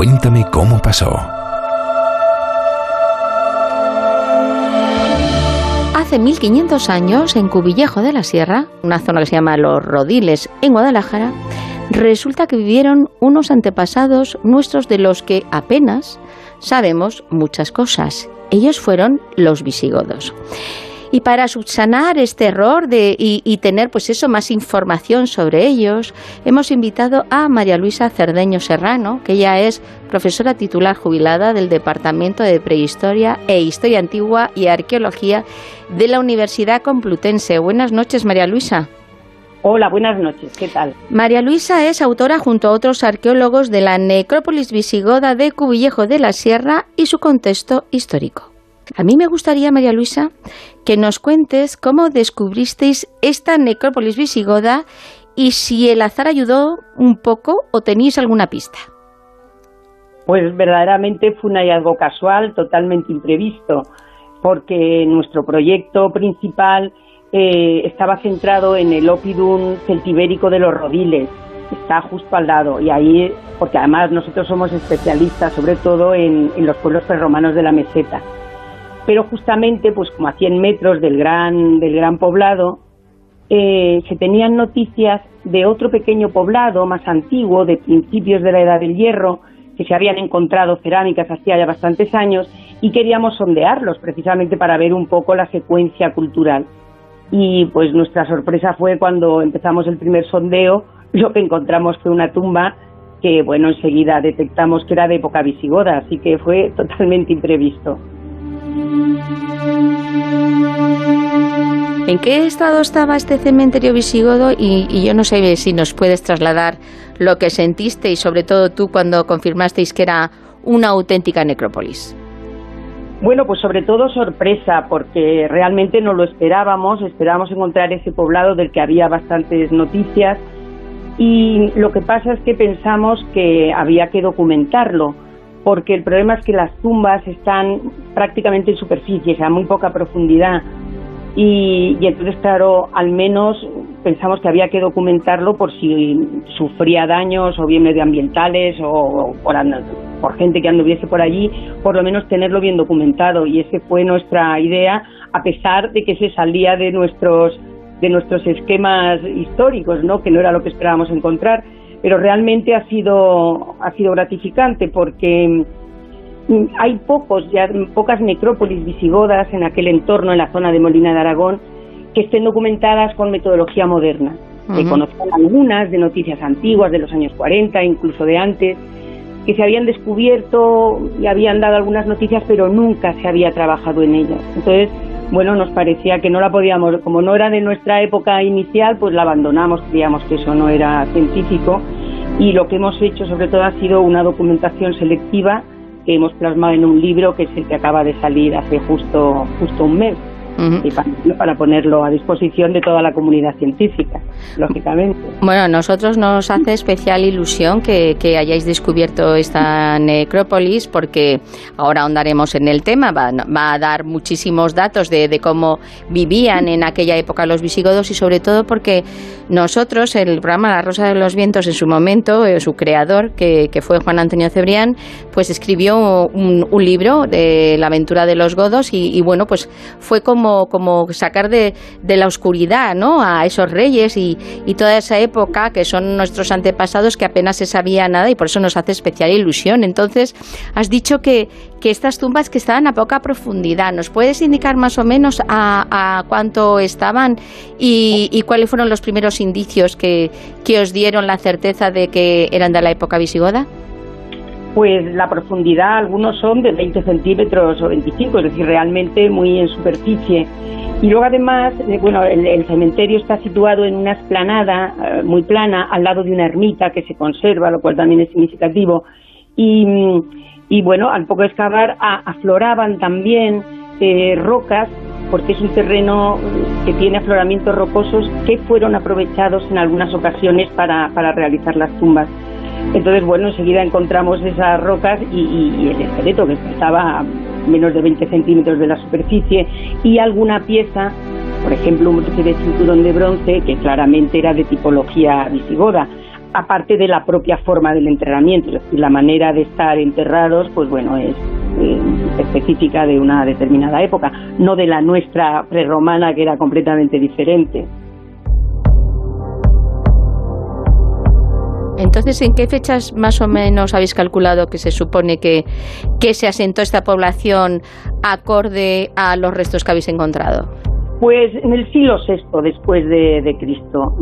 Cuéntame cómo pasó. Hace 1500 años, en Cubillejo de la Sierra, una zona que se llama Los Rodiles, en Guadalajara, resulta que vivieron unos antepasados nuestros de los que apenas sabemos muchas cosas. Ellos fueron los visigodos. Y para subsanar este error de, y, tener pues eso más información sobre ellos, hemos invitado a María Luisa Cerdeño Serrano, que ella es profesora titular jubilada del Departamento de Prehistoria e Historia Antigua y Arqueología de la Universidad Complutense. Buenas noches, María Luisa. Hola, buenas noches. ¿Qué tal? María Luisa es autora junto a otros arqueólogos de la necrópolis visigoda de Cubillejo de la Sierra y su contexto histórico. A mí me gustaría, María Luisa, que nos cuentes cómo descubristeis esta necrópolis visigoda y si el azar ayudó un poco o tenéis alguna pista. Pues verdaderamente fue un hallazgo casual, totalmente imprevisto, porque nuestro proyecto principal eh, estaba centrado en el Opidum celtibérico de los Rodiles, está justo al lado, y ahí, porque además nosotros somos especialistas sobre todo en, en los pueblos prerromanos de la meseta pero justamente, pues como a 100 metros del gran, del gran poblado, eh, se tenían noticias de otro pequeño poblado más antiguo, de principios de la Edad del Hierro, que se habían encontrado cerámicas hacía ya bastantes años y queríamos sondearlos precisamente para ver un poco la secuencia cultural. Y pues nuestra sorpresa fue cuando empezamos el primer sondeo, lo que encontramos fue una tumba que, bueno, enseguida detectamos que era de época visigoda, así que fue totalmente imprevisto. ¿En qué estado estaba este cementerio visigodo? Y, yo no sé si nos puedes trasladar lo que sentiste y sobre todo tú cuando confirmasteis que era una auténtica necrópolis. Bueno, pues sobre todo sorpresa, porque realmente no lo esperábamos, esperábamos encontrar ese poblado del que había bastantes noticias y lo que pasa es que pensamos que había que documentarlo porque el problema es que las tumbas están prácticamente en superficie, o sea, muy poca profundidad. Y, entonces, claro, al menos pensamos que había que documentarlo por si sufría daños o bien medioambientales o, por, por gente que anduviese por allí, por lo menos tenerlo bien documentado. Y esa fue nuestra idea, a pesar de que se salía de nuestros de nuestros esquemas históricos, ¿no? que no era lo que esperábamos encontrar pero realmente ha sido, ha sido gratificante porque mm, hay pocos, ya, pocas necrópolis visigodas en aquel entorno, en la zona de Molina de Aragón, que estén documentadas con metodología moderna. Se conocen algunas de noticias antiguas, de los años 40, incluso de antes, que se habían descubierto y habían dado algunas noticias, pero nunca se había trabajado en ellas. Entonces, bueno, nos parecía que no la podíamos, como no era de nuestra época inicial, pues la abandonamos, creíamos que eso no era científico. Y lo que hemos hecho sobre todo ha sido una documentación selectiva que hemos plasmado en un libro que es el que acaba de salir hace justo, justo un mes y para, ponerlo a disposición de toda la comunidad científica, lógicamente. Bueno, a nosotros nos hace especial ilusión que, hayáis descubierto esta necrópolis porque ahora ahondaremos en el tema, va, a dar muchísimos datos de, cómo vivían en aquella época los visigodos y sobre todo porque nosotros, el programa La Rosa de los Vientos en su momento, eh, su creador, que, fue Juan Antonio Cebrián, pues escribió un, libro de la aventura de los godos y, y bueno, pues fue como como, sacar de, la oscuridad ¿no? a esos reyes y, toda esa época que son nuestros antepasados que apenas se sabía nada y por eso nos hace especial ilusión. Entonces, has dicho que, estas tumbas que estaban a poca profundidad, ¿nos puedes indicar más o menos a, cuánto estaban y, cuáles fueron los primeros indicios que, que os dieron la certeza de que eran de la época visigoda? Pues la profundidad, algunos son de 20 centímetros o 25, es decir, realmente muy en superficie. Y luego además, eh, bueno, el, cementerio está situado en una esplanada eh, muy plana al lado de una ermita que se conserva, lo cual también es significativo. Y, bueno, al poco excavar afloraban también eh, rocas porque es un terreno que tiene afloramientos rocosos que fueron aprovechados en algunas ocasiones para, para realizar las tumbas. Entonces, bueno, enseguida encontramos esas rocas y, el esqueleto que estaba a menos de 20 centímetros de la superficie y alguna pieza, por ejemplo, un de cinturón de bronce que claramente era de tipología visigoda. aparte de la propia forma del enterramiento, es decir, la manera de estar enterrados, pues bueno, es eh, específica de una determinada época, no de la nuestra prerromana que era completamente diferente. Entonces, ¿en qué fechas más o menos habéis calculado que se supone que, que se asentó esta población acorde a los restos que habéis encontrado? Pues en el siglo VI después de, Cristo.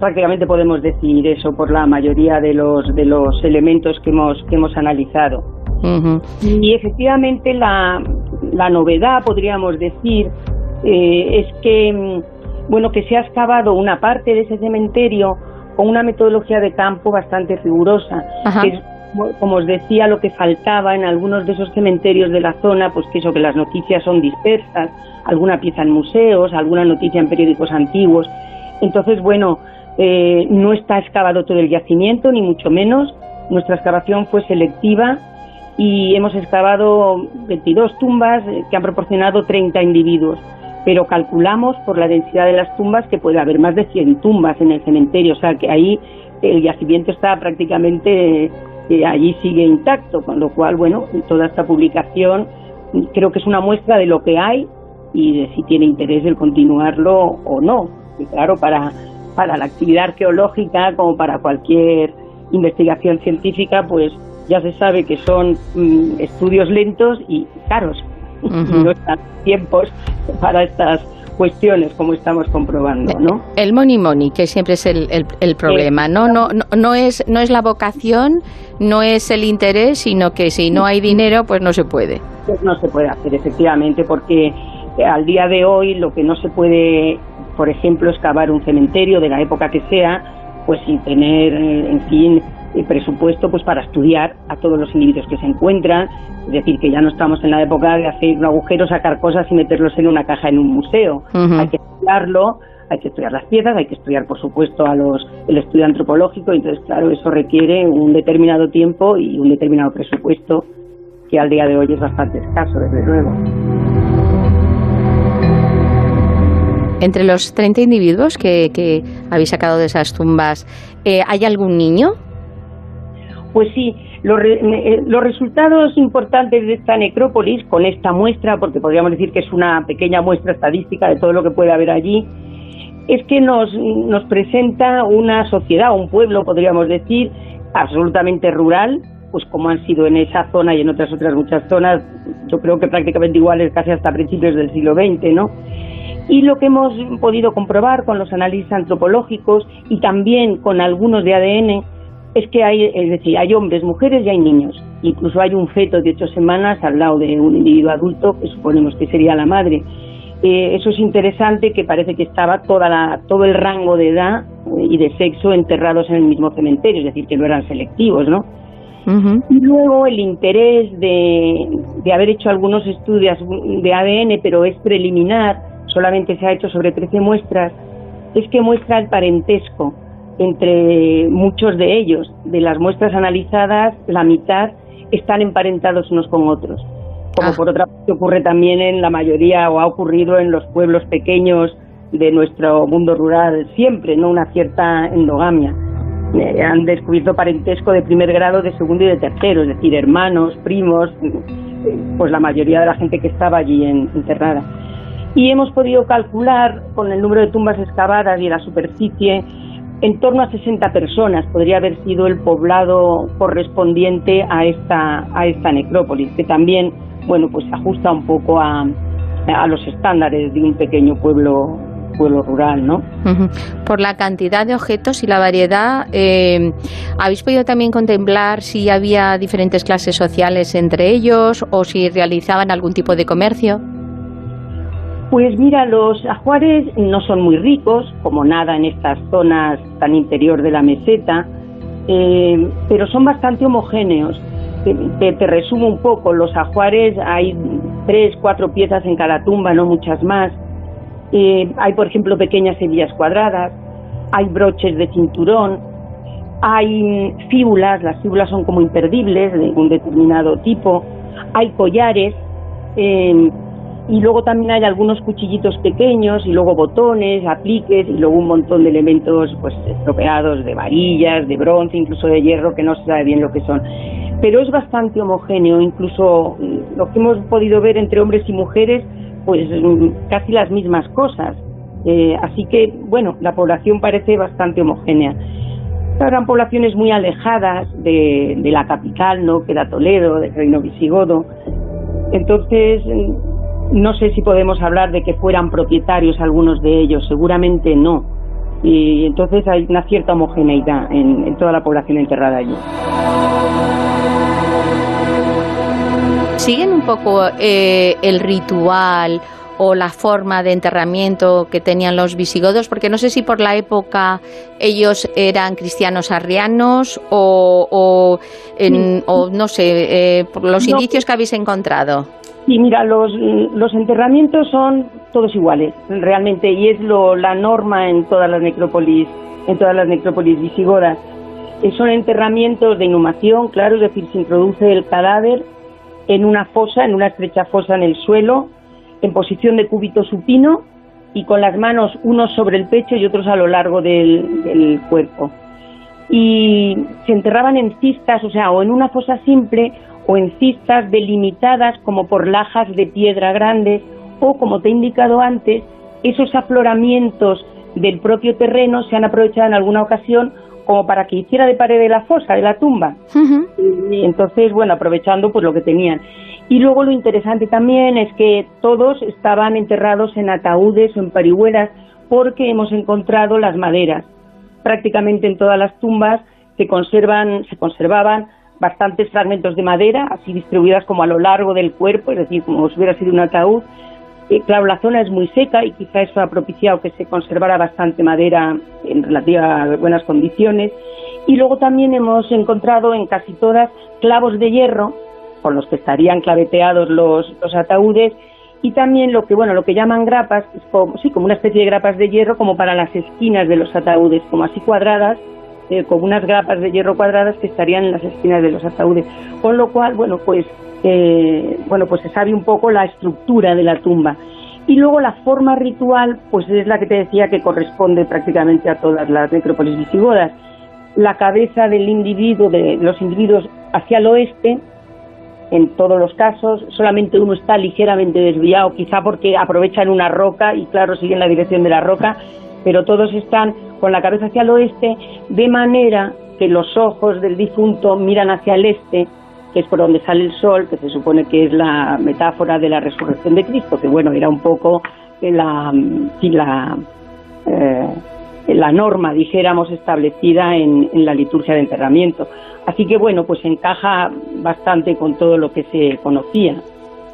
Prácticamente podemos decir eso por la mayoría de los, de los elementos que hemos, que hemos analizado. Y efectivamente la, la, novedad, podríamos decir, eh, es que, mm, bueno, que se ha excavado una parte de ese cementerio con una metodología de campo bastante rigurosa. como os decía, lo que faltaba en algunos de esos cementerios de la zona, pues que eso, que las noticias son dispersas, alguna pieza en museos, alguna noticia en periódicos antiguos. Entonces, bueno, eh, no está excavado todo el yacimiento, ni mucho menos. Nuestra excavación fue selectiva y hemos excavado 22 tumbas que han proporcionado 30 individuos pero calculamos por la densidad de las tumbas que puede haber más de 100 tumbas en el cementerio, o sea que ahí el yacimiento está prácticamente, eh, allí sigue intacto, con lo cual, bueno, toda esta publicación creo que es una muestra de lo que hay y de si tiene interés el continuarlo o no. Y claro, para, para la actividad arqueológica, como para cualquier investigación científica, pues ya se sabe que son mm, estudios lentos y caros no están tiempos para estas cuestiones como estamos comprobando, ¿no? El money money, que siempre es el, el, problema, ¿no? No, no, no, es, no es la vocación, no es el interés, sino que si no hay dinero, pues no se puede. Pues no se puede hacer, efectivamente, porque eh, al día de hoy lo que no se puede, por ejemplo, excavar un cementerio de la época que sea, pues sin tener, en fin, presupuesto pues para estudiar a todos los individuos que se encuentran, es decir, que ya no estamos en la época de hacer un agujero, sacar cosas y meterlos en una caja en un museo. Hay que estudiarlo, hay que estudiar las piezas, hay que estudiar, por supuesto, a los el estudio antropológico, entonces, claro, eso requiere un determinado tiempo y un determinado presupuesto que al día de hoy es bastante escaso, desde luego. Entre los 30 individuos que, que habéis sacado de esas tumbas, eh, ¿hay algún niño? Pues sí, eh, los, resultados importantes de esta necrópolis, con esta muestra, porque podríamos decir que es una pequeña muestra estadística de todo lo que puede haber allí, es que nos, nos presenta una sociedad, un pueblo, podríamos decir, absolutamente rural, pues como han sido en esa zona y en otras otras muchas zonas, yo creo que prácticamente iguales casi hasta principios del siglo XX, ¿no? Y lo que hemos podido comprobar con los análisis antropológicos y también con algunos de ADN es que hay, es decir, hay hombres, mujeres y hay niños. Incluso hay un feto de ocho semanas al lado de un individuo adulto, que suponemos que sería la madre. Eh, eso es interesante, que parece que estaba toda la, todo el rango de edad y de sexo enterrados en el mismo cementerio, es decir, que no eran selectivos, ¿no? Y luego el interés de, de haber hecho algunos estudios de ADN, pero es preliminar, solamente se ha hecho sobre 13 muestras, es que muestra el parentesco entre muchos de ellos. De las muestras analizadas, la mitad están emparentados unos con otros. Como ah. por otra parte ocurre también en la mayoría o ha ocurrido en los pueblos pequeños de nuestro mundo rural siempre, ¿no? Una cierta endogamia. Eh, han descubierto parentesco de primer grado, de segundo y de tercero, es decir, hermanos, primos, pues la mayoría de la gente que estaba allí enterrada. Y hemos podido calcular con el número de tumbas excavadas y la superficie en torno a 60 personas podría haber sido el poblado correspondiente a esta, a esta necrópolis, que también, bueno, pues se ajusta un poco a, a los estándares de un pequeño pueblo pueblo rural, ¿no? Por la cantidad de objetos y la variedad, eh, ¿habéis podido también contemplar si había diferentes clases sociales entre ellos o si realizaban algún tipo de comercio? Pues mira, los ajuares no son muy ricos, como nada en estas zonas tan interior de la meseta, eh, pero son bastante homogéneos. Te, resumo un poco, los ajuares hay tres, cuatro piezas en cada tumba, no muchas más. Eh, hay, por ejemplo, pequeñas hebillas cuadradas, hay broches de cinturón, hay fíbulas, las fíbulas son como imperdibles de un determinado tipo, hay collares, eh, y luego también hay algunos cuchillitos pequeños y luego botones, apliques y luego un montón de elementos pues estropeados de varillas, de bronce, incluso de hierro que no se sabe bien lo que son. Pero es bastante homogéneo, incluso mm, lo que hemos podido ver entre hombres y mujeres, pues mm, casi las mismas cosas. Eh, así que, bueno, la población parece bastante homogénea. Eran poblaciones muy alejadas de, de la capital, ¿no? que era Toledo, del reino visigodo. Entonces, no sé si podemos hablar de que fueran propietarios algunos de ellos, seguramente no. Y entonces hay una cierta homogeneidad en, toda la población enterrada allí. ¿Siguen un poco eh, el ritual o la forma de enterramiento que tenían los visigodos? Porque no sé si por la época ellos eran cristianos arrianos o, o, no sé, eh, por los indicios que habéis encontrado. Sí, mira, los, los enterramientos son todos iguales, realmente, y es lo, la norma en todas las necrópolis, en todas las necrópolis visigodas. Eh, son enterramientos de inhumación, claro, es decir, se introduce el cadáver en una fosa, en una estrecha fosa en el suelo, en posición de cúbito supino y con las manos unos sobre el pecho y otros a lo largo del, cuerpo. Y se enterraban en cistas, o sea, o en una fosa simple o en cistas delimitadas como por lajas de piedra grandes o, como te he indicado antes, esos afloramientos del propio terreno se han aprovechado en alguna ocasión como para que hiciera de pared de la fosa, de la tumba. y entonces, bueno, aprovechando pues lo que tenían. Y luego lo interesante también es que todos estaban enterrados en ataúdes o en parihuelas porque hemos encontrado las maderas. Prácticamente en todas las tumbas se conservan, se conservaban bastantes fragmentos de madera, así distribuidas como a lo largo del cuerpo, es decir, como si hubiera sido un ataúd. Eh, claro, la zona es muy seca y quizá eso ha propiciado que se conservara bastante madera en relativas buenas condiciones. Y luego también hemos encontrado en casi todas clavos de hierro, con los que estarían claveteados los, ataúdes, y también lo que bueno lo que llaman grapas, como, sí, como una especie de grapas de hierro como para las esquinas de los ataúdes, como así cuadradas, eh, con unas grapas de hierro cuadradas que estarían en las esquinas de los ataúdes. Con lo cual, bueno, pues, eh, bueno, pues se sabe un poco la estructura de la tumba. Y luego la forma ritual, pues es la que te decía que corresponde prácticamente a todas las necrópolis visigodas. La cabeza del individuo, de los individuos hacia el oeste, en todos los casos, solamente uno está ligeramente desviado, quizá porque aprovechan una roca y claro, siguen la dirección de la roca, pero todos están con la cabeza hacia el oeste, de manera que los ojos del difunto miran hacia el este, que es por donde sale el sol, que se supone que es la metáfora de la resurrección de Cristo, que bueno, era un poco la, la, eh, la norma, dijéramos, establecida en, en la liturgia de enterramiento. Así que bueno, pues encaja bastante con todo lo que se conocía,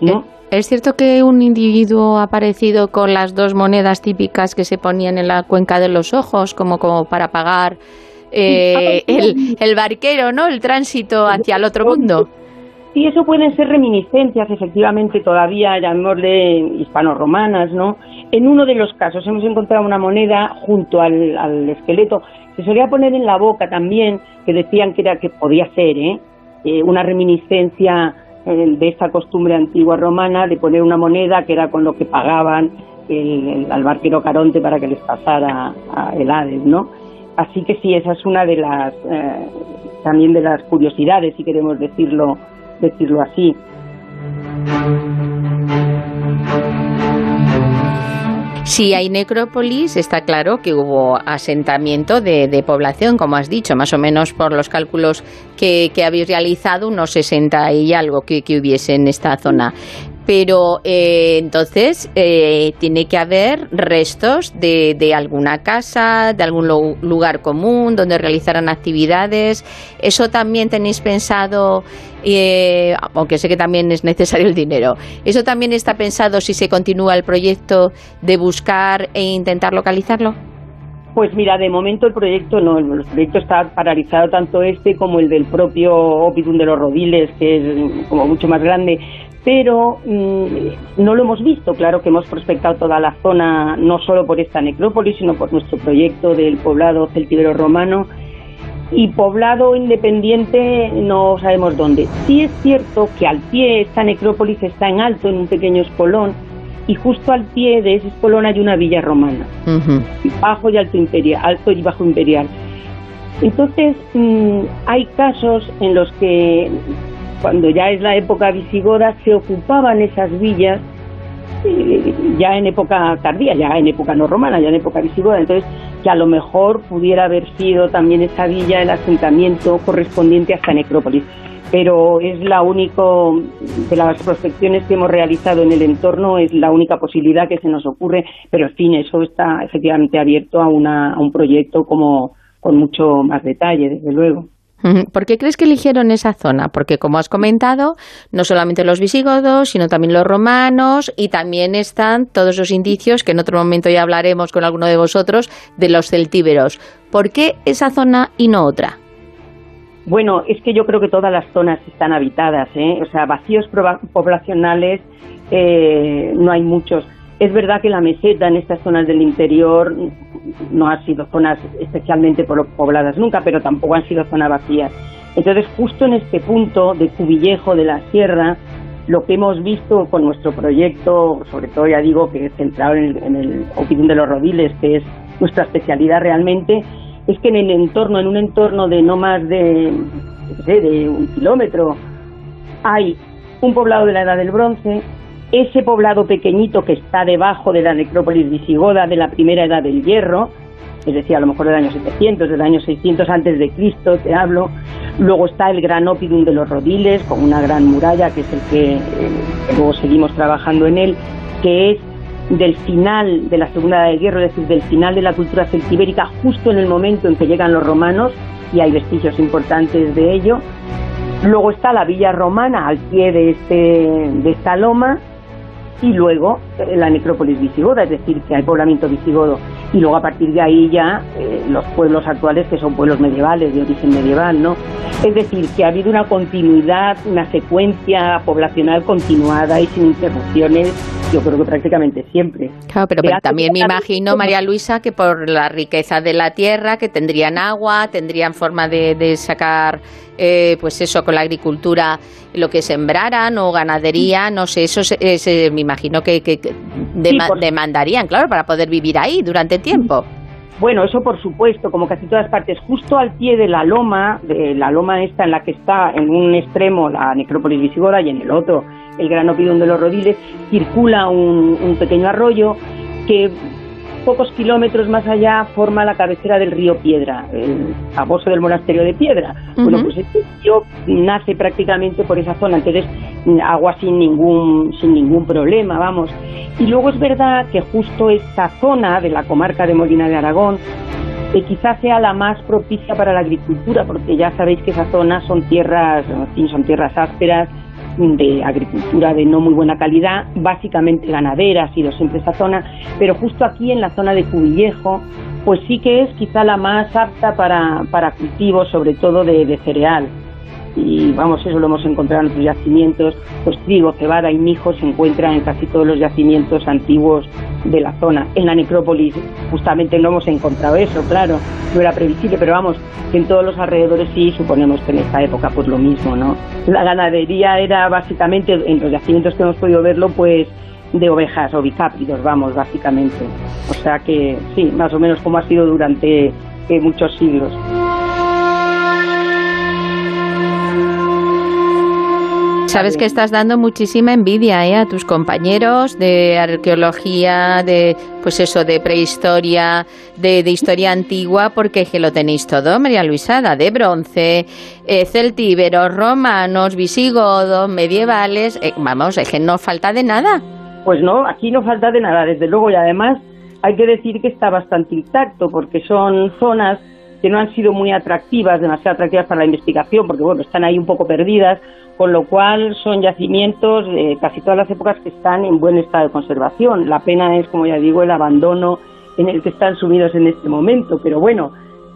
¿no? Eh, ¿Es cierto que un individuo ha aparecido con las dos monedas típicas que se ponían en la cuenca de los ojos, como, como para pagar eh, el, el barquero, ¿no? El tránsito hacia el otro mundo. Sí, eso pueden ser reminiscencias, efectivamente, todavía, llamémosle hispano-romanas, ¿no? En uno de los casos hemos encontrado una moneda junto al, al, esqueleto. Se solía poner en la boca también, que decían que era que podía ser, ¿eh? eh una reminiscencia de esta costumbre antigua romana de poner una moneda que era con lo que pagaban el, al barquero Caronte para que les pasara a el Hades, ¿no? Así que sí, esa es una de las eh, también de las curiosidades, si queremos decirlo decirlo así. Si hay necrópolis, está claro que hubo asentamiento de, población, como has dicho, más o menos por los cálculos que, habéis realizado, unos 60 y algo que, que hubiese en esta zona pero eh, entonces eh, tiene que haber restos de, de, alguna casa, de algún lugar común donde realizaran actividades. ¿Eso también tenéis pensado, eh, aunque sé que también es necesario el dinero, eso también está pensado si se continúa el proyecto de buscar e intentar localizarlo? Pues mira, de momento el proyecto no, el proyecto está paralizado tanto este como el del propio Opidum de los Rodiles, que es como mucho más grande pero mm, no lo hemos visto. Claro que hemos prospectado toda la zona, no solo por esta necrópolis, sino por nuestro proyecto del poblado celtíbero romano. Y poblado independiente no sabemos dónde. Sí es cierto que al pie esta necrópolis está en alto, en un pequeño espolón, y justo al pie de ese espolón hay una villa romana, bajo y alto imperial, alto y bajo imperial. Entonces, mm, hay casos en los que, cuando ya es la época visigoda, se ocupaban esas villas eh, ya en época tardía, ya en época no romana, ya en época visigoda. Entonces, que a lo mejor pudiera haber sido también esa villa el asentamiento correspondiente a esta necrópolis. Pero es la única, de las prospecciones que hemos realizado en el entorno, es la única posibilidad que se nos ocurre, pero en fin, eso está efectivamente abierto a, una, a un proyecto como con mucho más detalle, desde luego. ¿Por qué crees que eligieron esa zona? Porque, como has comentado, no solamente los visigodos, sino también los romanos y también están todos los indicios, que en otro momento ya hablaremos con alguno de vosotros, de los celtíberos. ¿Por qué esa zona y no otra? Bueno, es que yo creo que todas las zonas están habitadas, ¿eh? o sea, vacíos poblacionales eh, no hay muchos. Es verdad que la meseta en estas zonas del interior no han sido zonas especialmente pobladas nunca, pero tampoco han sido zonas vacías. Entonces, justo en este punto de Cubillejo de la Sierra, lo que hemos visto con nuestro proyecto, sobre todo ya digo que centrado en el, en el de los Rodiles, que es nuestra especialidad realmente, es que en el entorno, en un entorno de no más de, de un kilómetro, hay un poblado de la Edad del Bronce, ese poblado pequeñito que está debajo de la necrópolis visigoda de la primera edad del hierro, es decir, a lo mejor del año 700, del año 600 antes de Cristo, te hablo. Luego está el gran Opidum de los Rodiles, con una gran muralla, que es el que eh, luego seguimos trabajando en él, que es del final de la Segunda Edad del Hierro, es decir, del final de la cultura celtibérica, justo en el momento en que llegan los romanos, y hay vestigios importantes de ello. Luego está la villa romana al pie de, este, de esta loma, y luego eh, la necrópolis visigoda, es decir, que hay poblamiento visigodo. Y luego a partir de ahí ya eh, los pueblos actuales, que son pueblos medievales, de origen medieval, ¿no? Es decir, que ha habido una continuidad, una secuencia poblacional continuada y sin interrupciones, yo creo que prácticamente siempre. Claro, pero, también me imagino, María Luisa, que por la riqueza de la tierra, que tendrían agua, tendrían forma de, de sacar eh, pues eso, con la agricultura, lo que sembraran o ganadería, no sé, eso me imagino que, demandarían, claro, para poder vivir ahí durante tiempo. Bueno, eso por supuesto, como casi todas partes, justo al pie de la loma, de la loma esta en la que está en un extremo la necrópolis visigoda y en el otro el gran opidón de los rodiles, circula un pequeño arroyo que pocos kilómetros más allá forma la cabecera del río Piedra, el famoso del monasterio de Piedra. Bueno, pues este río nace prácticamente por esa zona, entonces agua sin ningún, sin ningún problema, vamos. Y luego es verdad que justo esta zona de la comarca de Molina de Aragón eh, quizás sea la más propicia para la agricultura, porque ya sabéis que esa zona son tierras, son tierras ásperas, de agricultura de no muy buena calidad, básicamente ganadera, ha sido siempre esa zona, pero justo aquí en la zona de Cubillejo, pues sí que es quizá la más apta para, para cultivos, sobre todo de cereal y vamos, eso lo hemos encontrado en otros yacimientos, pues trigo, cebada y mijo se encuentran en casi todos los yacimientos antiguos de la zona. En la necrópolis justamente no hemos encontrado eso, claro, no era previsible, pero vamos, en todos los alrededores sí suponemos que en esta época pues lo mismo, ¿no? La ganadería era básicamente, en los yacimientos que hemos podido verlo, pues de ovejas o bicápidos, vamos, básicamente. O sea que sí, más o menos como ha sido durante eh, muchos siglos. Sabes que estás dando muchísima envidia ¿eh? a tus compañeros de arqueología, de pues eso, de prehistoria, de, historia antigua, porque que lo tenéis todo, María Luisada, de bronce, eh, celtíberos, romanos, visigodos, medievales, eh, vamos, es que no falta de nada. Pues no, aquí no falta de nada, desde luego, y además hay que decir que está bastante intacto, porque son zonas que no han sido muy atractivas, demasiado atractivas para la investigación, porque bueno, están ahí un poco perdidas, con lo cual son yacimientos de casi todas las épocas que están en buen estado de conservación. La pena es, como ya digo, el abandono en el que están sumidos en este momento, pero bueno,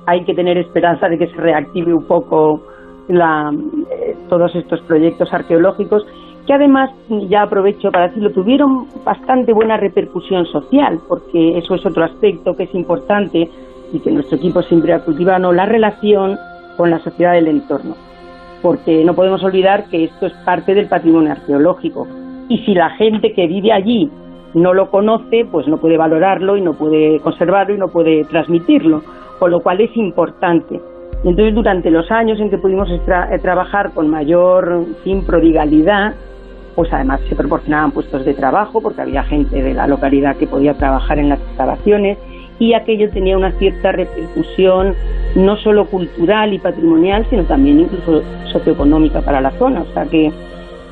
hay que tener esperanza de que se reactive un poco la, eh, todos estos proyectos arqueológicos que además, ya aprovecho para decirlo, tuvieron bastante buena repercusión social, porque eso es otro aspecto que es importante y que nuestro equipo siempre ha cultivado, la relación con la sociedad del entorno, porque no podemos olvidar que esto es parte del patrimonio arqueológico y si la gente que vive allí no lo conoce, pues no puede valorarlo y no puede conservarlo y no puede transmitirlo, con lo cual es importante. Entonces, durante los años en que pudimos eh, trabajar con mayor sin prodigalidad, pues además se proporcionaban puestos de trabajo porque había gente de la localidad que podía trabajar en las excavaciones y aquello tenía una cierta repercusión no solo cultural y patrimonial, sino también incluso socioeconómica para la zona. O sea que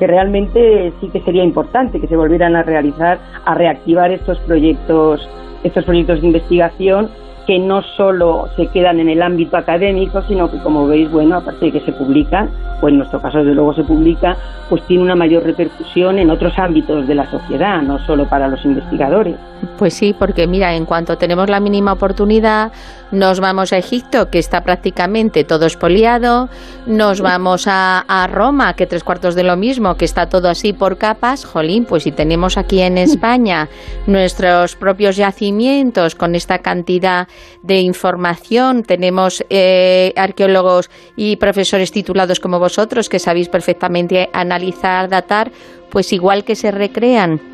que realmente sí que sería importante que se volvieran a realizar, a reactivar estos proyectos, estos proyectos de investigación que no solo se quedan en el ámbito académico, sino que como veis, bueno, aparte de que se publican, o en nuestro caso desde luego se publica, pues tiene una mayor repercusión en otros ámbitos de la sociedad, no solo para los investigadores. Pues sí, porque mira, en cuanto tenemos la mínima oportunidad, nos vamos a Egipto, que está prácticamente todo expoliado, nos vamos a, Roma, que tres cuartos de lo mismo, que está todo así por capas, jolín, pues si tenemos aquí en España nuestros propios yacimientos con esta cantidad de información, tenemos eh, arqueólogos y profesores titulados como vosotros, que sabéis perfectamente analizar, datar, pues igual que se recrean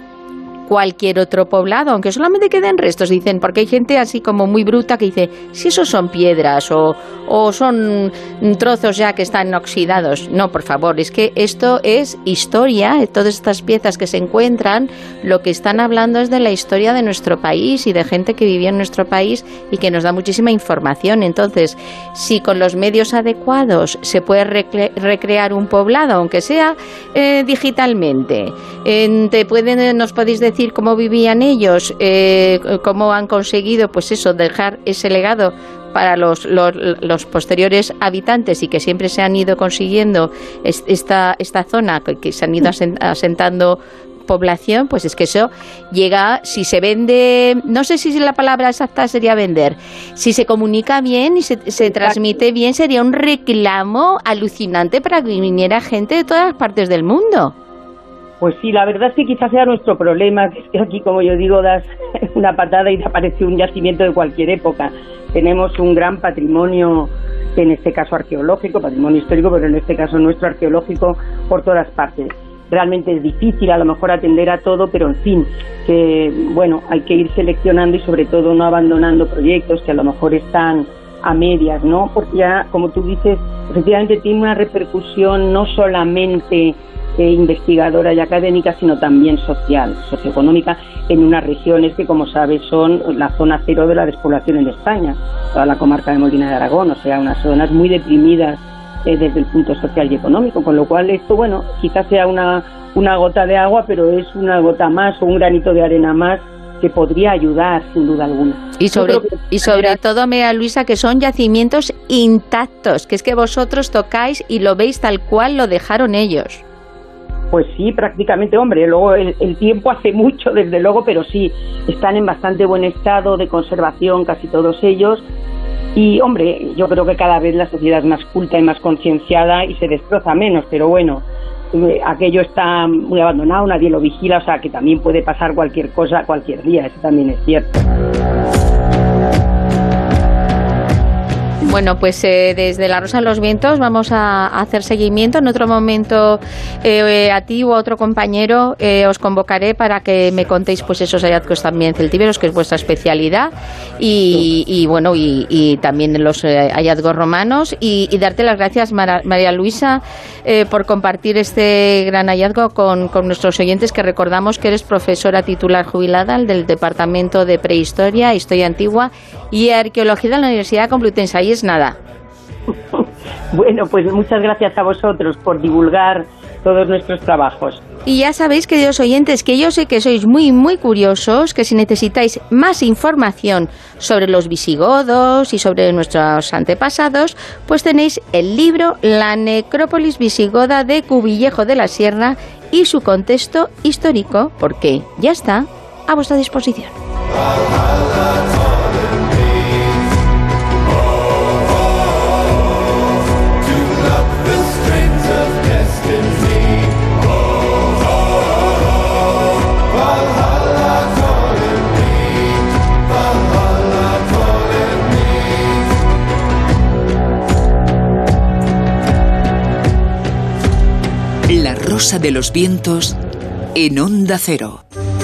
cualquier otro poblado, aunque solamente queden restos, dicen, porque hay gente así como muy bruta que dice, si esos son piedras o, o son trozos ya que están oxidados. No, por favor, es que esto es historia, todas estas piezas que se encuentran, lo que están hablando es de la historia de nuestro país y de gente que vivía en nuestro país y que nos da muchísima información. Entonces, si con los medios adecuados se puede recrear un poblado, aunque sea eh, digitalmente, te pueden, nos podéis decir decir cómo vivían ellos, eh, cómo han conseguido, pues eso, dejar ese legado para los, los, posteriores habitantes y que siempre se han ido consiguiendo esta, esta zona, que se han ido asentando población, pues es que eso llega, si se vende, no sé si la palabra exacta sería vender, si se comunica bien y se, se transmite bien, sería un reclamo alucinante para que viniera gente de todas partes del mundo. Pues sí, la verdad es que quizás sea nuestro problema, que es que aquí, como yo digo, das una patada y te aparece un yacimiento de cualquier época. Tenemos un gran patrimonio, en este caso arqueológico, patrimonio histórico, pero en este caso nuestro arqueológico, por todas partes. Realmente es difícil a lo mejor atender a todo, pero en fin, que bueno, hay que ir seleccionando y sobre todo no abandonando proyectos que a lo mejor están a medias, ¿no? Porque ya, como tú dices, efectivamente tiene una repercusión no solamente investigadora y académica, sino también social, socioeconómica, en unas regiones que, como sabes, son la zona cero de la despoblación en España, toda la comarca de Molina de Aragón, o sea, unas zonas muy deprimidas eh, desde el punto social y económico, con lo cual esto, bueno, quizás sea una, una gota de agua, pero es una gota más o un granito de arena más que podría ayudar sin duda alguna. Y sobre, y sobre todo, Mea Luisa, que son yacimientos intactos, que es que vosotros tocáis y lo veis tal cual lo dejaron ellos. Pues sí, prácticamente, hombre, luego el, tiempo hace mucho, desde luego, pero sí, están en bastante buen estado de conservación casi todos ellos. Y, hombre, yo creo que cada vez la sociedad es más culta y más concienciada y se destroza menos, pero bueno, eh, aquello está muy abandonado, nadie lo vigila, o sea que también puede pasar cualquier cosa cualquier día, eso también es cierto. Bueno, pues eh, desde La Rosa de los Vientos vamos a, hacer seguimiento. En otro momento eh, a ti o a otro compañero eh, os convocaré para que me contéis pues esos hallazgos también celtíberos, que es vuestra especialidad, y, bueno, y, también los hallazgos romanos. Y, darte las gracias, María Luisa, por compartir este gran hallazgo con, con nuestros oyentes, que recordamos que eres profesora titular jubilada del Departamento de Prehistoria, Historia Antigua y Arqueología de la Universidad Complutense. Ahí nada. Bueno, pues muchas gracias a vosotros por divulgar todos nuestros trabajos. Y ya sabéis, queridos oyentes, que yo sé que sois muy, muy curiosos, que si necesitáis más información sobre los visigodos y sobre nuestros antepasados, pues tenéis el libro La necrópolis visigoda de Cubillejo de la Sierra y su contexto histórico, porque ya está a vuestra disposición. De los Vientos en Onda Cero.